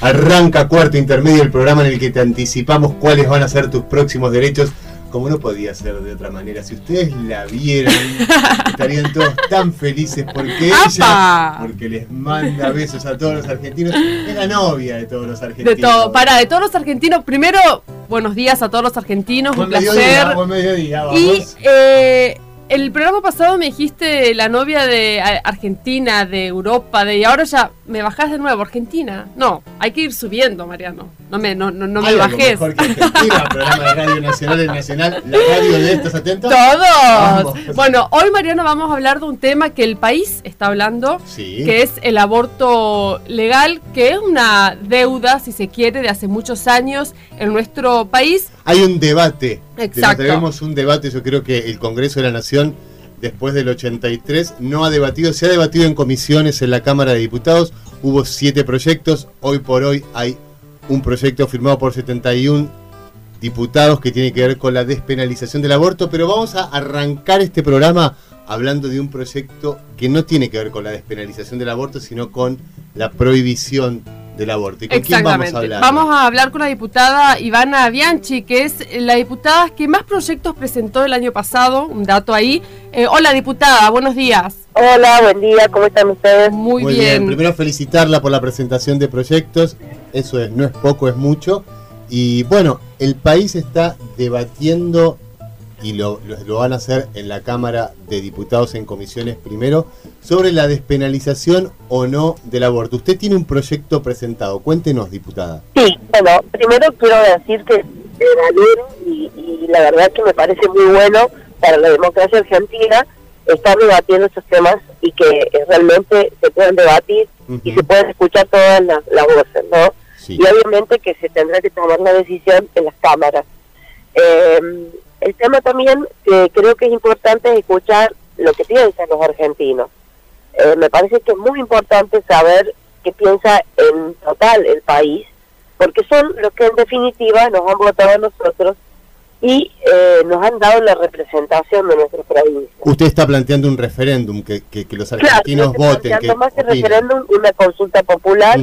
Arranca cuarto intermedio, el programa en el que te anticipamos cuáles van a ser tus próximos derechos. Como no podía ser de otra manera, si ustedes la vieran, estarían todos tan felices porque ella, porque les manda besos a todos los argentinos, es la novia de todos los argentinos. De todo, para, de todos los argentinos, primero, buenos días a todos los argentinos, Buen un placer. buen mediodía, vamos. Y eh, el programa pasado me dijiste la novia de a- Argentina, de Europa, de y ahora ya me bajás de nuevo, Argentina. No, hay que ir subiendo, Mariano. No me, no, no, no me bajes. mejor que Argentina, programa de Radio Nacional Nacional, la radio de estos atentos. Todos. Vamos. Bueno, hoy Mariano vamos a hablar de un tema que el país está hablando, Sí. que es el aborto legal, que es una deuda, si se quiere, de hace muchos años en nuestro país. Hay un debate. Exacto. Tenemos un debate, yo creo que el Congreso de la Nación, después del 83, no ha debatido, se ha debatido en comisiones en la Cámara de Diputados, hubo siete proyectos, hoy por hoy hay un proyecto firmado por 71 diputados que tiene que ver con la despenalización del aborto, pero vamos a arrancar este programa hablando de un proyecto que no tiene que ver con la despenalización del aborto, sino con la prohibición del aborto. ¿Y con quién vamos a hablar? Vamos a hablar con la diputada Ivana Bianchi, que es la diputada que más proyectos presentó el año pasado, un dato ahí. Eh, hola diputada, buenos días. Hola, buen día, ¿cómo están ustedes? Muy, Muy bien. bien. Primero felicitarla por la presentación de proyectos. Eso es, no es poco, es mucho. Y bueno, el país está debatiendo y lo, lo- lo van a hacer en la Cámara de Diputados en comisiones primero sobre la despenalización o no del aborto. Usted tiene un proyecto presentado. Cuéntenos, diputada. Sí, bueno, primero quiero decir que es valero y, y la verdad que me parece muy bueno para la democracia argentina estar debatiendo estos temas y que eh, realmente se puedan debatir y se puedan escuchar todas las, las voces, ¿no? Sí. Y obviamente que se tendrá que tomar la decisión en las cámaras. Eh, el tema también que creo que es importante es escuchar lo que piensan los argentinos. Eh, me parece que es muy importante saber qué piensa en total el país, porque son los que en definitiva nos han votado a nosotros y eh, nos han dado la representación de nuestra provincia. Usted está planteando un referéndum, que, que- que los Claro, argentinos estoy voten. Que más que referéndum, una consulta popular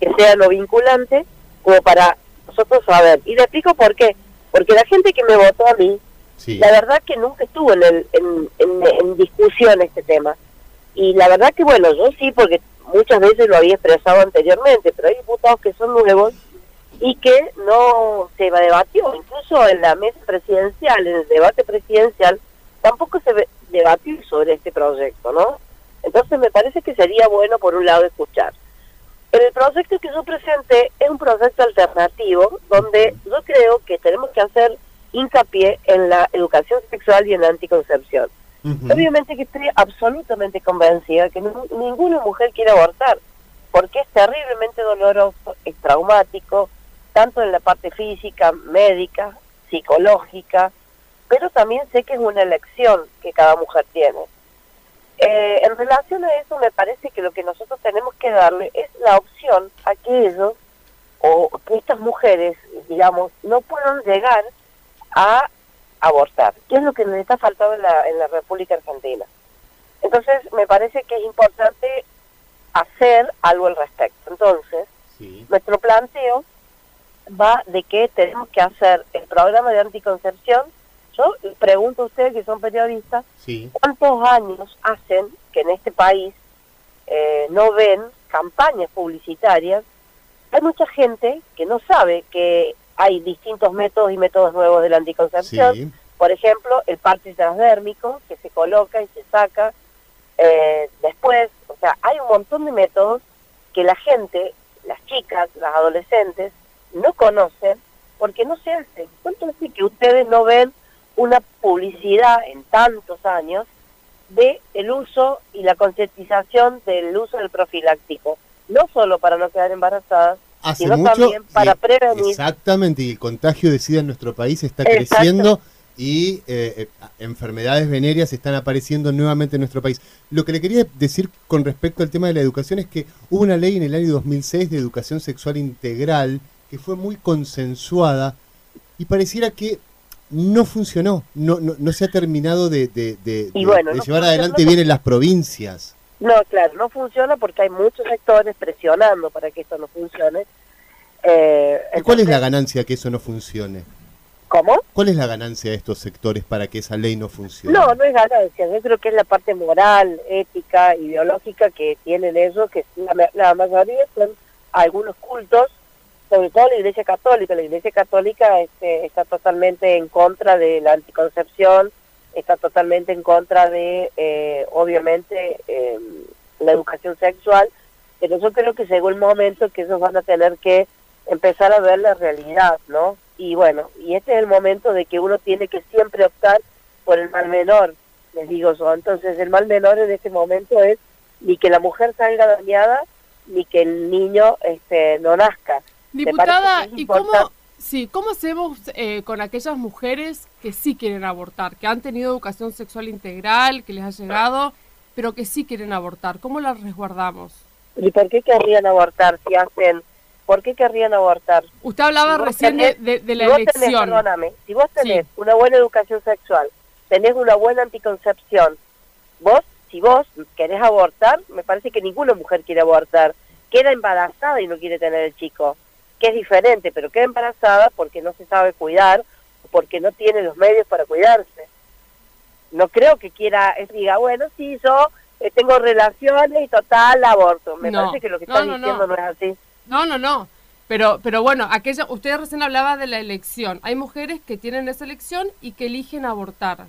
que sea no vinculante, como para nosotros saber. Y le explico por qué. Porque la gente que me votó a mí, Sí. la verdad que nunca estuvo en, el, en, en- en discusión este tema. Y la verdad que, bueno, yo sí, porque muchas veces lo había expresado anteriormente, pero hay diputados que son nuevos y que no se debatió. Incluso en la mesa presidencial, en el debate presidencial, tampoco se debatió sobre este proyecto, ¿no? Entonces me parece que sería bueno, por un lado, escuchar. El proyecto que yo presenté es un proyecto alternativo donde yo creo que tenemos que hacer hincapié en la educación sexual y en la anticoncepción. Obviamente que estoy absolutamente convencida que ninguna mujer quiere abortar, porque es terriblemente doloroso, es traumático, tanto en la parte física, médica, psicológica, pero también sé que es una elección que cada mujer tiene. Eh, en relación a eso, me parece que lo que nosotros tenemos que darle es la opción a que ellos, o que estas mujeres, digamos, no puedan llegar a abortar, que es lo que nos está faltando en la, en la República Argentina. Entonces, me parece que es importante hacer algo al respecto. Entonces, Sí. nuestro planteo va de que tenemos que hacer el programa de anticoncepción. Yo pregunto a ustedes que son periodistas, Sí. ¿cuántos años hacen que en este país eh, no ven campañas publicitarias? Hay mucha gente que no sabe que hay distintos métodos y métodos nuevos de la anticoncepción. Sí. Por ejemplo, el parche transdérmico que se coloca y se saca eh, después. O sea, hay un montón de métodos que la gente, las chicas, las adolescentes, no conocen porque no se hacen. ¿Cuánto hace que ustedes no ven una publicidad en tantos años de el uso y la concientización del uso del profiláctico? No solo para no quedar embarazadas, hace sino mucho. también para prevenir. Exactamente, y el contagio de SIDA en nuestro país está Exacto. creciendo y eh, eh, enfermedades venéreas están apareciendo nuevamente en nuestro país. Lo que le quería decir con respecto al tema de la educación es que hubo una ley en el año 2006 de educación sexual integral que fue muy consensuada y pareciera que no funcionó, no, no, no se ha terminado de, de- de- Y de- bueno, de no llevar adelante bien en las provincias. No, claro, no funciona porque hay muchos sectores presionando para que esto no funcione. Eh, ¿Y ¿Cuál es la ganancia que eso no funcione? ¿Cómo? ¿Cuál es la ganancia de estos sectores para que esa ley no funcione? No, no es ganancia. Yo creo que es la parte moral, ética, ideológica que tienen ellos, que la, la mayoría son algunos cultos, sobre todo la Iglesia Católica. La Iglesia Católica este, está totalmente en contra de la anticoncepción, está totalmente en contra de, eh, obviamente, eh, la educación sexual. Pero yo creo que llegó el momento que ellos van a tener que empezar a ver la realidad, ¿no? Y bueno, y este es el momento de que uno tiene que siempre optar por el mal menor, les digo yo. Entonces, el mal menor en este momento es ni que la mujer salga dañada, ni que el niño este, no nazca. Diputada, ¿y cómo, sí, cómo hacemos eh, con aquellas mujeres que sí quieren abortar, que han tenido educación sexual integral, que les ha llegado, pero que sí quieren abortar? ¿Cómo las resguardamos? ¿Y por qué querrían abortar si hacen... ¿Por qué querrían abortar? Usted hablaba Si recién de, tenés- de- de la si vos tenés, elección. perdóname, si vos tenés Sí. una buena educación sexual, tenés una buena anticoncepción, vos, si vos querés abortar, me parece que ninguna mujer quiere abortar. Queda embarazada y no quiere tener el chico, que es diferente, pero queda embarazada porque no se sabe cuidar, porque no tiene los medios para cuidarse. No creo que quiera, es, diga, bueno, sí, yo eh, tengo relaciones y total aborto. Me No. parece que lo que No, están no, no. diciendo no es así. No, no, no. Pero, pero bueno, aquella, usted recién hablaba de la elección. Hay mujeres que tienen esa elección y que eligen abortar.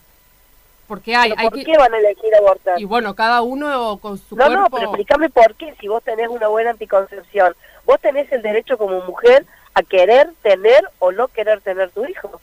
Porque hay, ¿Pero hay ¿Por que, qué van a elegir abortar? y bueno, cada uno con su No, cuerpo. no, pero explícame por qué, si vos tenés una buena anticoncepción, vos tenés el derecho como mujer a querer tener o no querer tener tu hijo.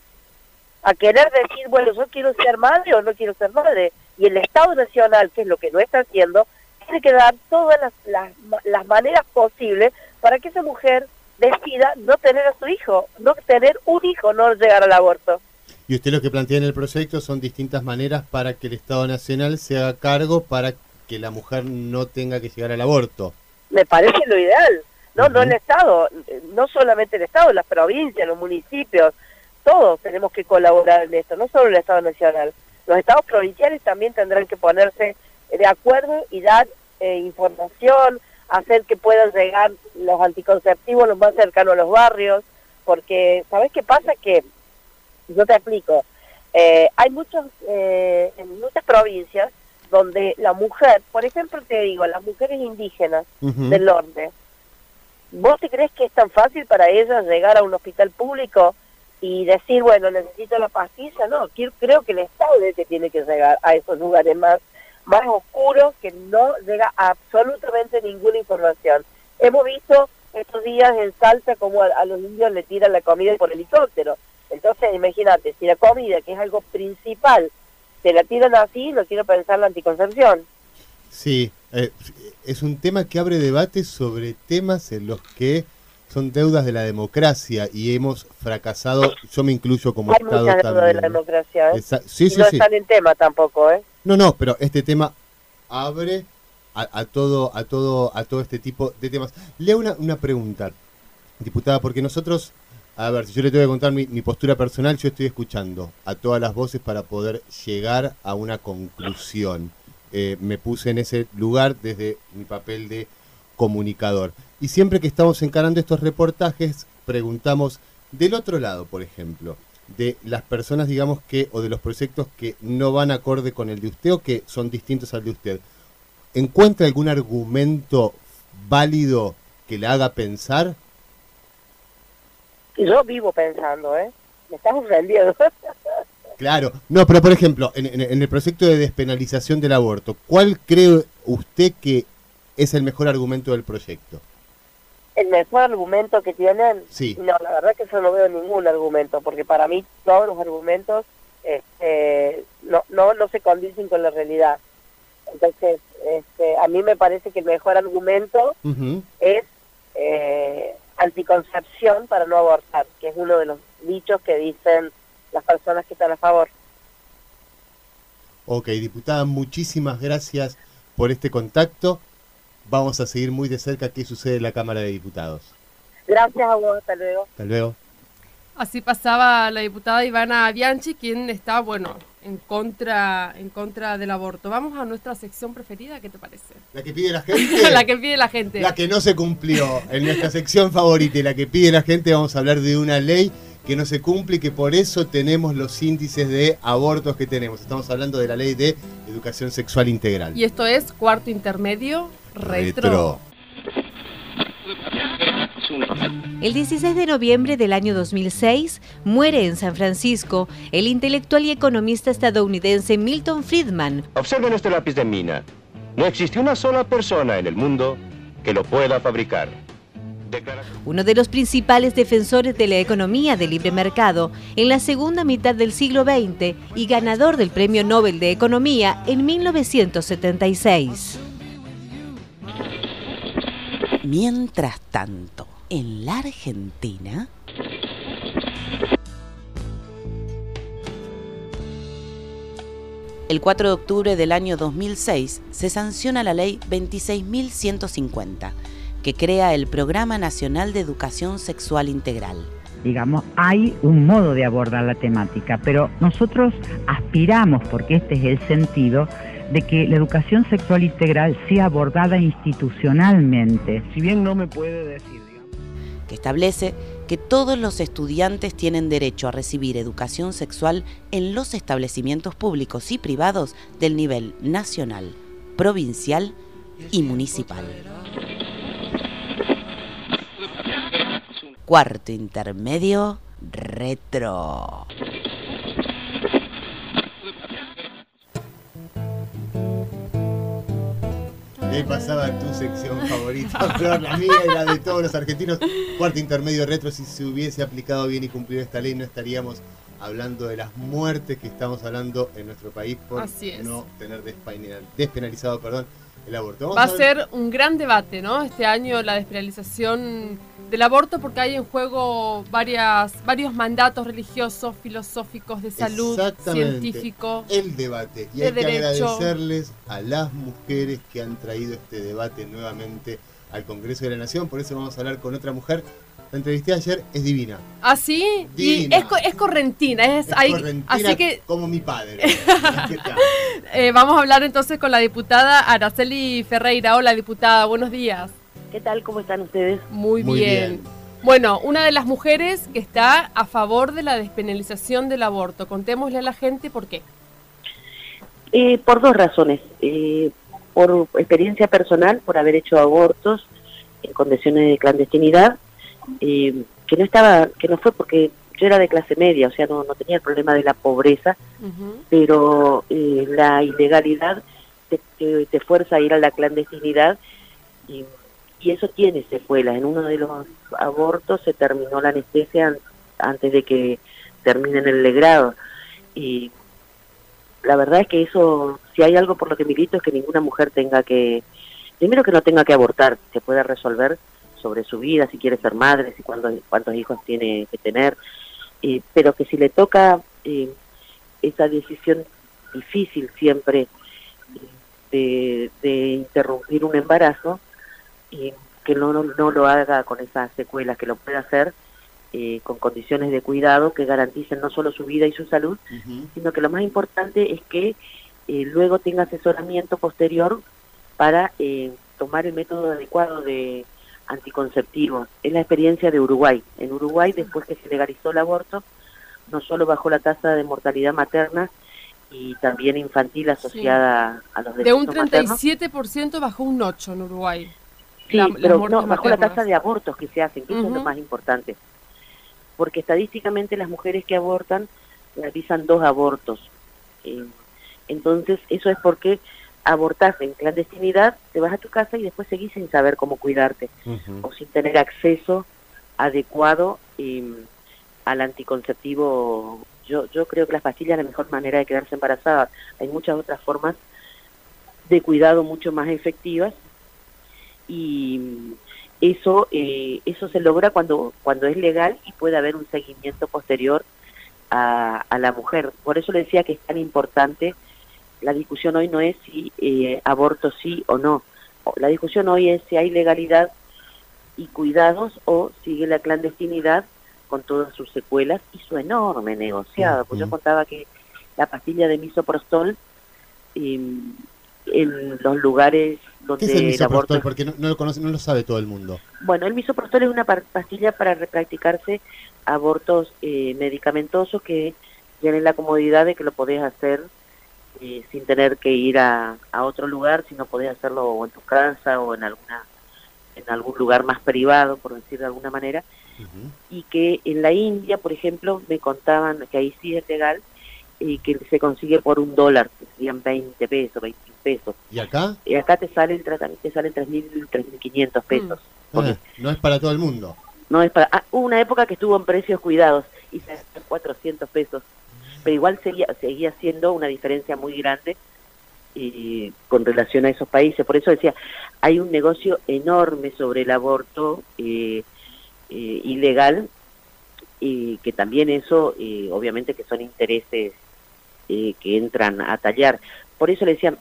A querer decir, bueno, yo quiero ser madre o no quiero ser madre. Y el Estado Nacional, que es lo que no está haciendo, tiene que dar todas las, las, las maneras posibles para que esa mujer decida no tener a su hijo, no tener un hijo, no llegar al aborto. Y usted lo que plantea en el proyecto son distintas maneras para que el Estado Nacional se haga cargo para que la mujer no tenga que llegar al aborto. me parece lo ideal. No, no el Estado, eh, no solamente el Estado, las provincias, los municipios, todos tenemos que colaborar en esto, no solo el Estado Nacional. Los Estados provinciales también tendrán que ponerse de acuerdo y dar eh, información, hacer que puedan llegar los anticonceptivos los más cercanos a los barrios, porque, ¿sabes qué pasa? Que, yo te explico, eh, hay muchos, eh, en muchas provincias donde la mujer, por ejemplo te digo, las mujeres indígenas, del norte. ¿Vos te crees que es tan fácil para ellas llegar a un hospital público y decir, bueno, necesito la pastilla? No, creo que el Estado es que tiene que llegar a esos lugares más, más oscuros que no llega absolutamente ninguna información. Hemos visto estos días en Salta como a, a los indios le tiran la comida por helicóptero. Entonces, imagínate, si la comida, que es algo principal, te la tiran así, no quiero pensar la anticoncepción. Sí, eh, es un tema que abre debate sobre temas en los que son deudas de la democracia y hemos fracasado, yo me incluyo como Hay Estado muchas deudas de la ¿no? democracia, ¿eh? Esa- sí, Y sí, no sí. están en tema tampoco, ¿eh? No, no, pero este tema abre a, a todo, a todo, a todo este tipo de temas. Le hago una, una pregunta, diputada, porque nosotros, a ver, si yo le tengo que contar mi, mi postura personal, yo estoy escuchando a todas las voces para poder llegar a una conclusión. Eh, me puse en ese lugar desde mi papel de comunicador. Y siempre que estamos encarando estos reportajes, preguntamos del otro lado, por ejemplo, de las personas, digamos que, o de los proyectos que no van acorde con el de usted o que son distintos al de usted. ¿Encuentra algún argumento válido que le haga pensar? Yo vivo pensando, ¿eh? Me estás ofendiendo. Claro, no, pero por ejemplo, en, en- en el proyecto de despenalización del aborto, ¿cuál cree usted que es el mejor argumento del proyecto? El mejor argumento que tienen, Sí. no, la verdad que yo no veo ningún argumento, porque para mí todos los argumentos este, no, no, no se condicen con la realidad. Entonces, este, a mí me parece que el mejor argumento es eh, anticoncepción para no abortar, que es uno de los dichos que dicen las personas que están a favor. Ok, diputada, muchísimas gracias por este contacto. Vamos a seguir muy de cerca qué sucede en la Cámara de Diputados. Gracias a vos, hasta luego. Hasta luego. Así pasaba la diputada Ivana Bianchi, quien está, bueno, en contra, en contra del aborto. Vamos a nuestra sección preferida, ¿qué te parece? La que pide la gente. la que pide la gente. La que no se cumplió. En nuestra sección favorita y la que pide la gente, vamos a hablar de una ley que no se cumple y que por eso tenemos los índices de abortos que tenemos. Estamos hablando de la ley de educación sexual integral. Y esto es cuarto intermedio retro. El 16 de noviembre del año 2006 muere en San Francisco el intelectual y economista estadounidense Milton Friedman. Observen este lápiz de mina. No existe una sola persona en el mundo que lo pueda fabricar. Uno de los principales defensores de la economía de libre mercado en la segunda mitad del siglo XX y ganador del Premio Nobel de Economía en 1976. Mientras tanto, en la Argentina... El 4 de octubre del año 2006 se sanciona la ley 26.150, que crea el Programa Nacional de Educación Sexual Integral. Digamos, hay un modo de abordar la temática, pero nosotros aspiramos, porque este es el sentido, de que la educación sexual integral sea abordada institucionalmente. Si bien no me puede decir, digamos. Que establece que todos los estudiantes tienen derecho a recibir educación sexual en los establecimientos públicos y privados del nivel nacional, provincial y municipal. Cuarto intermedio, retro. Ahí pasaba tu sección favorita, Flor, la mía y la de todos los argentinos. Cuarto intermedio retro, si se hubiese aplicado bien y cumplido esta ley, no estaríamos hablando de las muertes que estamos hablando en nuestro país por Así es. no tener despenal- despenalizado perdón, el aborto. Vamos Va a ser un gran debate, ¿no? Este año la despenalización del aborto porque hay en juego varias, varios mandatos religiosos, filosóficos, de salud, científico. el debate. Y de hay que agradecerles a las mujeres que han traído este debate nuevamente al Congreso de la Nación. Por eso vamos a hablar con otra mujer. La entrevisté ayer, es divina. ¿Ah, sí? Y Divina. es, co- es correntina, es, Es hay- correntina así que como mi padre. Eh, vamos a hablar entonces con la diputada Araceli Ferreira. Hola, diputada, buenos días. ¿Qué tal? ¿Cómo están ustedes? Muy, Muy bien. bien. Bueno, una de las mujeres que está a favor de la despenalización del aborto. Contémosle a la gente por qué. Eh, por dos razones. Eh, por experiencia personal, por haber hecho abortos en condiciones de clandestinidad, eh, que no estaba, que no fue porque yo era de clase media, o sea, no, no tenía el problema de la pobreza, pero eh, la ilegalidad te, te- te fuerza a ir a la clandestinidad y, y eso tiene secuelas. En uno de los abortos se terminó la anestesia an- antes de que terminen el legrado. Y la verdad es que eso, si hay algo por lo que milito es que ninguna mujer tenga que, primero que no tenga que abortar, se pueda resolver sobre su vida, si quiere ser madre, si cuántos, cuántos hijos tiene que tener, eh, pero que si le toca eh, esa decisión difícil siempre de, de interrumpir un embarazo, eh, que no, no, no lo haga con esas secuelas, que lo pueda hacer eh, con condiciones de cuidado que garanticen no solo su vida y su salud, sino que lo más importante es que eh, luego tenga asesoramiento posterior para eh, tomar el método adecuado de anticonceptivo. Es la experiencia de Uruguay. En Uruguay, después que se legalizó el aborto, no solo bajó la tasa de mortalidad materna y también infantil asociada a los De un decesos maternos. 37% bajó un 8 en Uruguay. Sí, La- pero no, bajó la tasa de abortos que se hacen, que eso es lo más importante. Porque estadísticamente las mujeres que abortan realizan dos abortos. Eh, entonces, eso es porque abortás en clandestinidad, te vas a tu casa y después seguís sin saber cómo cuidarte o sin tener acceso adecuado eh, al anticonceptivo. Yo, yo creo que las pastillas es la mejor manera de quedarse embarazada. Hay muchas otras formas de cuidado mucho más efectivas y, eso eh, eso se logra cuando cuando es legal y puede haber un seguimiento posterior a, a, la mujer. Por eso le decía que es tan importante, la discusión hoy no es si eh, aborto sí o no, la discusión hoy es si hay legalidad y cuidados o sigue la clandestinidad con todas sus secuelas y su enorme negociado. Pues yo contaba que la pastilla de misoprostol eh, en los lugares donde ¿Qué es el misoprostol? Porque no, lo conoce, no lo sabe todo el mundo. Bueno, el misoprostol es una pastilla para practicarse abortos eh, medicamentosos que tienen la comodidad de que lo podés hacer eh, sin tener que ir a, a, otro lugar, sino podés hacerlo en tu casa o en alguna en algún lugar más privado, por decir de alguna manera, y que en la India, por ejemplo, me contaban que ahí sí es legal, y que se consigue por un dólar, que serían 20 pesos, 20 pesos. ¿Y acá? Y acá te salen, te salen 3.000, 3.500 pesos. Ah, no es para todo el mundo. No es para... Ah, hubo una época que estuvo en precios cuidados y se 400 pesos, pero igual seguía, seguía siendo una diferencia muy grande y con relación a esos países. Por eso decía, hay un negocio enorme sobre el aborto eh, eh, ilegal y que también eso, eh, obviamente que son intereses eh, que entran a tallar. Por eso le decía,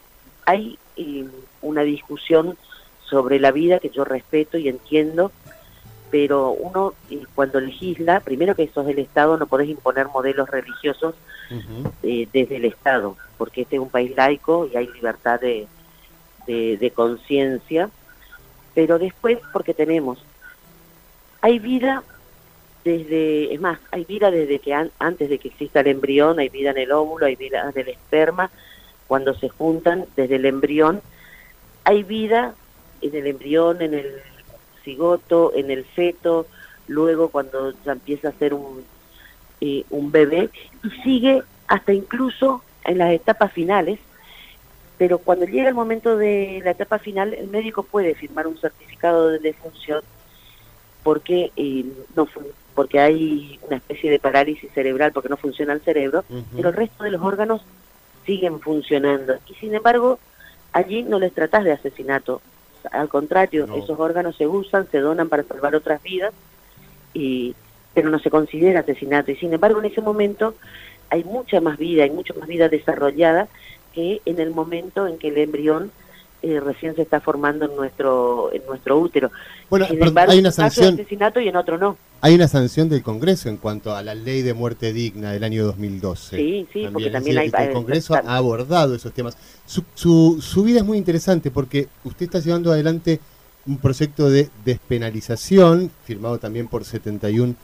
hay eh, una discusión sobre la vida que yo respeto y entiendo, pero uno eh, cuando legisla, primero que sos del Estado, no podés imponer modelos religiosos eh, desde el Estado, porque este es un país laico y hay libertad de, de, de conciencia, pero después porque tenemos, hay vida desde, es más, hay vida desde que antes de que exista el embrión, hay vida en el óvulo, hay vida del esperma, cuando se juntan desde el embrión, hay vida en el embrión, en el cigoto, en el feto, luego cuando ya empieza a ser un, eh, un bebé, y sigue hasta incluso en las etapas finales, pero cuando llega el momento de la etapa final, el médico puede firmar un certificado de defunción porque eh, no porque hay una especie de parálisis cerebral porque no funciona el cerebro, pero el resto de los órganos siguen funcionando. Y sin embargo, allí no les tratás de asesinato. Al contrario, esos órganos se usan, se donan para salvar otras vidas, y, pero no se considera asesinato. Y sin embargo, en ese momento hay mucha más vida, hay mucha más vida desarrollada que en el momento en que el embrión eh, recién se está formando en nuestro en nuestro útero. Bueno, hay una sanción asesinato y en otro no. Hay una sanción del Congreso en cuanto a la ley de muerte digna del año 2012. Sí, sí, porque también hay el Congreso ha abordado esos temas. Su, su, su vida es muy interesante porque usted está llevando adelante un proyecto de despenalización firmado también por 71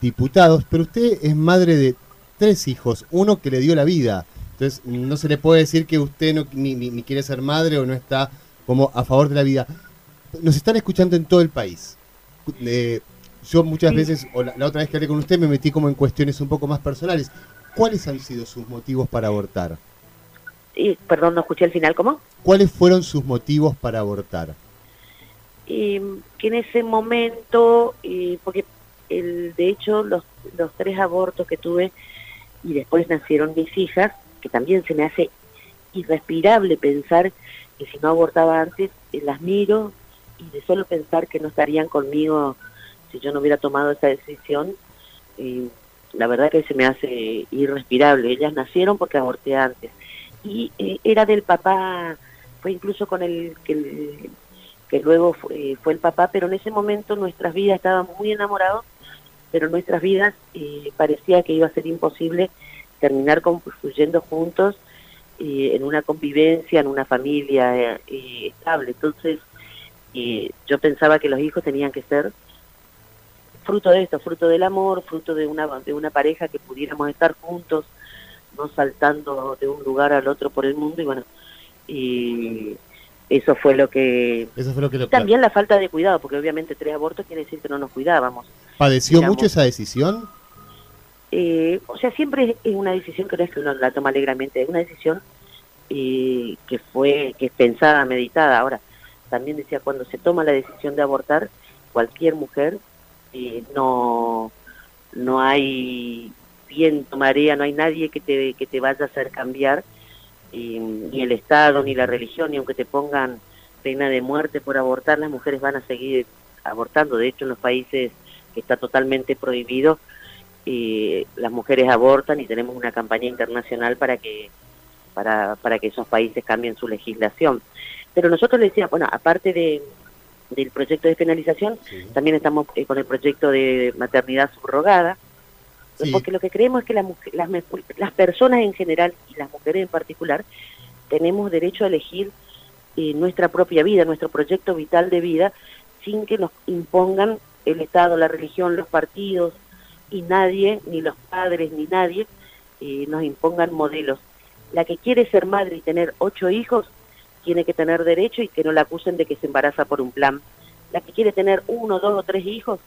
diputados, pero usted es madre de tres hijos, uno que le dio la vida entonces, no se le puede decir que usted no, ni, ni, quiere ser madre o no está como a favor de la vida. Nos están escuchando en todo el país. Eh, yo muchas veces, o la, otra vez que hablé con usted, me metí como en cuestiones un poco más personales. ¿Cuáles han sido sus motivos para abortar? Y, perdón, no escuché el final, ¿cómo? ¿Cuáles fueron sus motivos para abortar? que en ese momento, porque el, de hecho los, los tres abortos que tuve y después nacieron mis hijas, que también se me hace irrespirable pensar que si no abortaba antes, eh, las miro y de solo pensar que no estarían conmigo si yo no hubiera tomado esa decisión, eh, la verdad que se me hace irrespirable. Ellas nacieron porque aborté antes. Y eh, era del papá, fue incluso con el que, que luego fue, fue, el papá, pero en ese momento nuestras vidas estaban muy enamorados, pero nuestras vidas parecía que iba a ser imposible terminar construyendo juntos eh, en una convivencia, en una familia eh, estable. Entonces, eh, yo pensaba que los hijos tenían que ser fruto de esto, fruto del amor, fruto de una, de una pareja que pudiéramos estar juntos, no saltando de un lugar al otro por el mundo y bueno, y eso fue lo que... Eso fue lo que También la falta de cuidado, porque obviamente tres abortos quiere decir que no nos cuidábamos. ¿Padeció mucho esa decisión? Eh, o sea, siempre es una decisión que no que uno la toma alegremente, es una decisión eh, que fue, que es pensada, meditada. Ahora, también decía, cuando se toma la decisión de abortar, cualquier mujer, eh, no, no hay viento, marea, no hay nadie que te, que te vaya a hacer cambiar, ni el Estado, ni la religión, ni aunque te pongan pena de muerte por abortar, las mujeres van a seguir abortando. De hecho, en los países que está totalmente prohibido, eh, las mujeres abortan y tenemos una campaña internacional para que para, para que esos países cambien su legislación. Pero nosotros le decíamos, bueno, aparte de, del proyecto de penalización, también estamos eh, con el proyecto de maternidad subrogada, porque lo que creemos es que las, las, las personas en general y las mujeres en particular tenemos derecho a elegir eh, nuestra propia vida, nuestro proyecto vital de vida, sin que nos impongan el Estado, la religión, los partidos y nadie, ni los padres, ni nadie, eh, nos impongan modelos. La que quiere ser madre y tener ocho hijos, tiene que tener derecho y que no la acusen de que se embaraza por un plan. La que quiere tener uno, dos o tres hijos,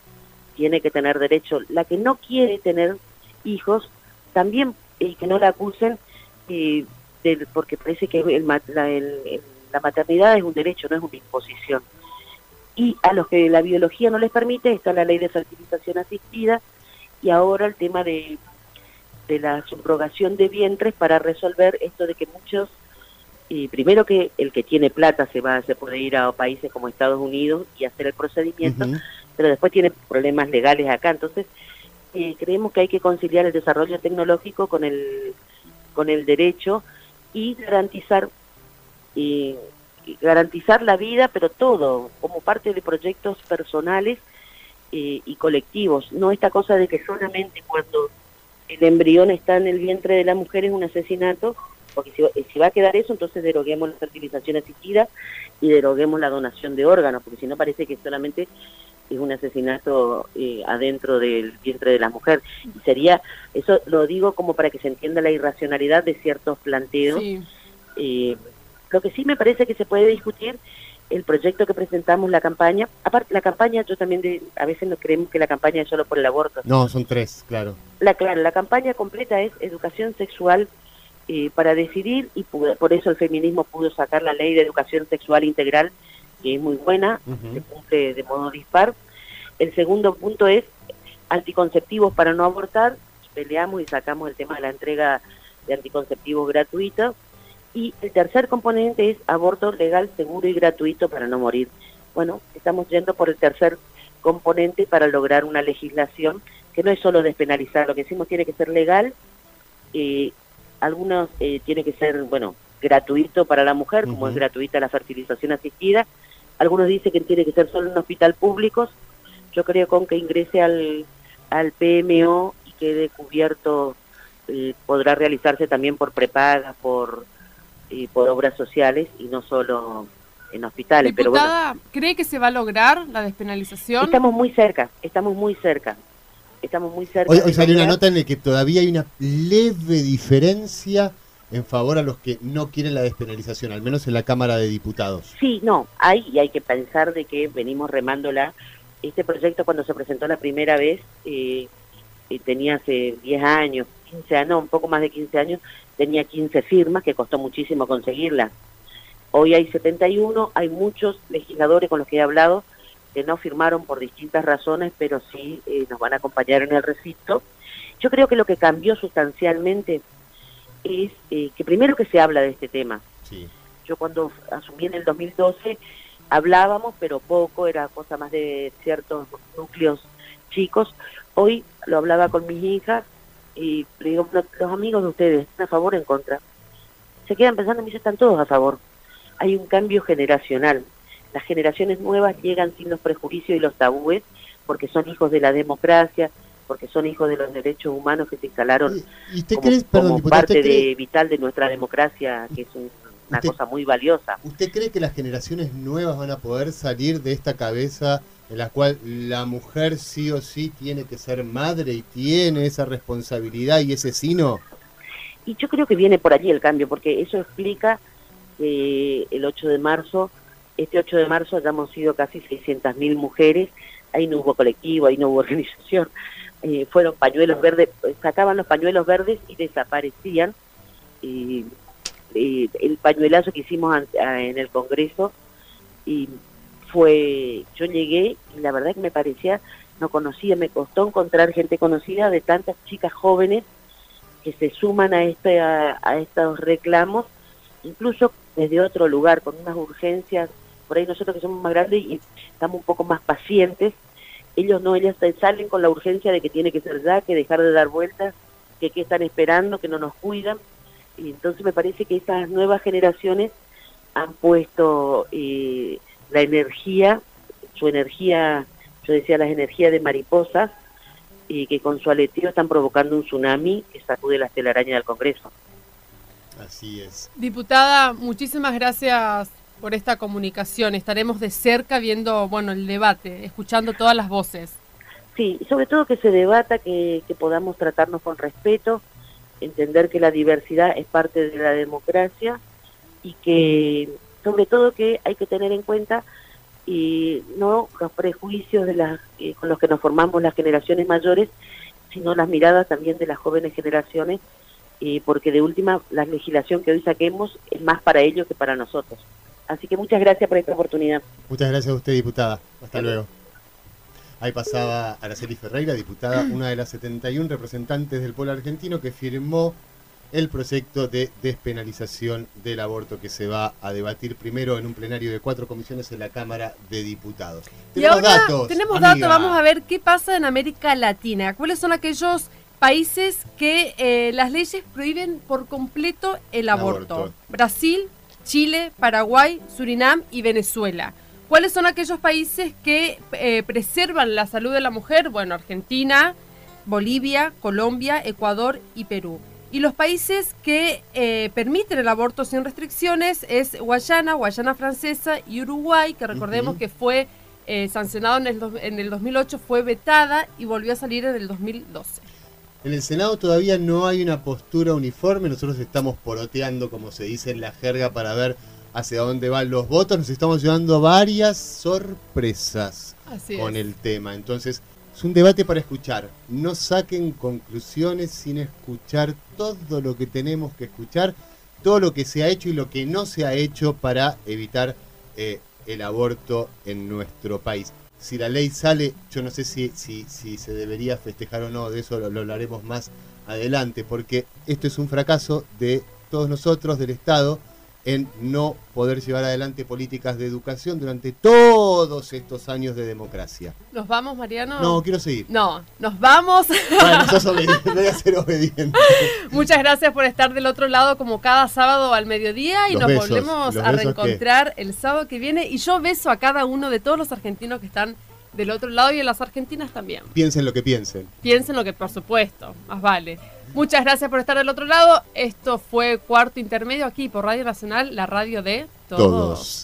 tiene que tener derecho. La que no quiere tener hijos, también y que no la acusen eh, porque parece que el, la, la maternidad es un derecho, no es una imposición. Y a los que la biología no les permite, está la ley de fertilización asistida y ahora el tema de, de la subrogación de vientres para resolver esto de que muchos, y primero que el que tiene plata se va se puede ir a países como Estados Unidos y hacer el procedimiento, pero después tiene problemas legales acá. Entonces, eh, creemos que hay que conciliar el desarrollo tecnológico con el, con el derecho y garantizar y garantizar la vida, pero todo como parte de proyectos personales eh, y colectivos, no esta cosa de que solamente cuando el embrión está en el vientre de la mujer es un asesinato, porque si, si va a quedar eso, entonces deroguemos la fertilización asistida y deroguemos la donación de órganos, porque si no parece que solamente es un asesinato eh, adentro del vientre de la mujer. Y sería, eso lo digo como para que se entienda la irracionalidad de ciertos planteos. Eh, lo que sí me parece que se puede discutir el proyecto que presentamos, la campaña. Aparte, la campaña, yo también de, a veces no creemos que la campaña es solo por el aborto. No, son tres, claro. La, claro, la campaña completa es educación sexual eh, para decidir y por eso el feminismo pudo sacar la ley de educación sexual integral que es muy buena, se cumple de modo dispar. El segundo punto es anticonceptivos para no abortar, peleamos y sacamos el tema de la entrega de anticonceptivos gratuitos. Y el tercer componente es aborto legal, seguro y gratuito para no morir. Bueno, estamos yendo por el tercer componente para lograr una legislación que no es solo despenalizar, lo que decimos tiene que ser legal, eh, algunos eh, tiene que ser, bueno, gratuito para la mujer, como es gratuita la fertilización asistida, algunos dicen que tiene que ser solo en un hospital público. Yo creo con que ingrese al, al PMO y quede cubierto, eh, podrá realizarse también por prepagas, por, eh, por obras sociales y no solo en hospitales. pero bueno, ¿cree que se va a lograr la despenalización? Estamos muy cerca, estamos muy cerca. Estamos muy cerca. Hoy, hoy salió una nota en la que todavía hay una leve diferencia en favor a los que no quieren la despenalización, al menos en la Cámara de Diputados. Sí, no, hay y hay que pensar de que venimos remándola. Este proyecto cuando se presentó la primera vez eh, eh tenía hace 10 años, 15 años, no, un poco más de 15 años, tenía 15 firmas que costó muchísimo conseguirla. Hoy hay 71, hay muchos legisladores con los que he hablado que no firmaron por distintas razones, pero sí eh, nos van a acompañar en el recinto. Yo creo que lo que cambió sustancialmente es eh, que primero que se habla de este tema. Yo cuando asumí en el 2012 hablábamos, pero poco, era cosa más de ciertos núcleos chicos. Hoy lo hablaba con mis hijas y le digo, los amigos de ustedes, ¿están a favor o en contra? Se quedan pensando, me dicen, están todos a favor. Hay un cambio generacional. Las generaciones nuevas llegan sin los prejuicios y los tabúes porque son hijos de la democracia, porque son hijos de los derechos humanos que se instalaron como, parte de, vital de nuestra democracia, que es una cosa muy valiosa. ¿Usted cree que las generaciones nuevas van a poder salir de esta cabeza en la cual la mujer sí o sí tiene que ser madre y tiene esa responsabilidad y ese sino? Y yo creo que viene por allí el cambio, porque eso explica que el 8 de marzo, este 8 de marzo hayamos sido casi 600.000 mujeres, ahí no hubo colectivo, ahí no hubo organización, eh, fueron pañuelos verdes, sacaban los pañuelos verdes y desaparecían. y el pañuelazo que hicimos en el Congreso y fue, yo llegué y la verdad que me parecía, no conocía, me costó encontrar gente conocida de tantas chicas jóvenes que se suman a, este, a, estos reclamos, incluso desde otro lugar, con unas urgencias por ahí nosotros que somos más grandes y estamos un poco más pacientes, ellos no, ellos salen con la urgencia de que tiene que ser ya, que dejar de dar vueltas, que qué están esperando, que no nos cuidan. Y entonces me parece que estas nuevas generaciones han puesto eh, la energía, su energía, yo decía las energías de mariposas, y que con su aleteo están provocando un tsunami que sacude la telaraña del Congreso. Así es. Diputada, muchísimas gracias por esta comunicación. Estaremos de cerca viendo, bueno, el debate, escuchando todas las voces. Sí, sobre todo que se debata, que, que podamos tratarnos con respeto, entender que la diversidad es parte de la democracia y que, sobre todo, que hay que tener en cuenta y no los prejuicios de las, eh, con los que nos formamos las generaciones mayores, sino las miradas también de las jóvenes generaciones, eh, porque de última la legislación que hoy saquemos es más para ellos que para nosotros. Así que muchas gracias por esta oportunidad. Muchas gracias a usted, diputada. Hasta luego. Ahí pasaba Araceli Ferreira, diputada, una de las 71 representantes del pueblo argentino que firmó el proyecto de despenalización del aborto que se va a debatir primero en un plenario de cuatro comisiones en la Cámara de Diputados. Y ahora tenemos datos, vamos a ver qué pasa en América Latina. ¿Cuáles son aquellos países que eh, las leyes prohíben por completo el aborto? aborto. Brasil, Chile, Paraguay, Surinam y Venezuela. ¿Cuáles son aquellos países que eh, preservan la salud de la mujer? Bueno, Argentina, Bolivia, Colombia, Ecuador y Perú. Y los países que eh, permiten el aborto sin restricciones es Guayana, Guayana Francesa y Uruguay, que recordemos que fue eh, sancionado en el, en el 2008, fue vetada y volvió a salir en el 2012. En el Senado todavía no hay una postura uniforme, nosotros estamos poroteando, como se dice en la jerga, para ver hacia dónde van los votos, nos estamos llevando varias sorpresas Así con es. el tema. Entonces, es un debate para escuchar. No saquen conclusiones sin escuchar todo lo que tenemos que escuchar, todo lo que se ha hecho y lo que no se ha hecho para evitar eh, el aborto en nuestro país. Si la ley sale, yo no sé si, si, se debería festejar o no, de eso lo hablaremos más adelante, porque esto es un fracaso de todos nosotros, del Estado, en no poder llevar adelante políticas de educación durante todos estos años de democracia. ¿Nos vamos, Mariano? No, quiero seguir. No, nos vamos. Bueno, sos obediente, voy a ser obediente. Muchas gracias por estar del otro lado como cada sábado al mediodía y Los nos besos, volvemos a reencontrar el sábado que viene. Y yo beso a cada uno de todos los argentinos que están del otro lado y a las argentinas también. Piensen lo que piensen. Piensen lo que, por supuesto, más vale. Muchas gracias por estar del otro lado. Esto fue Cuarto Intermedio aquí por Radio Nacional, la radio de Todos.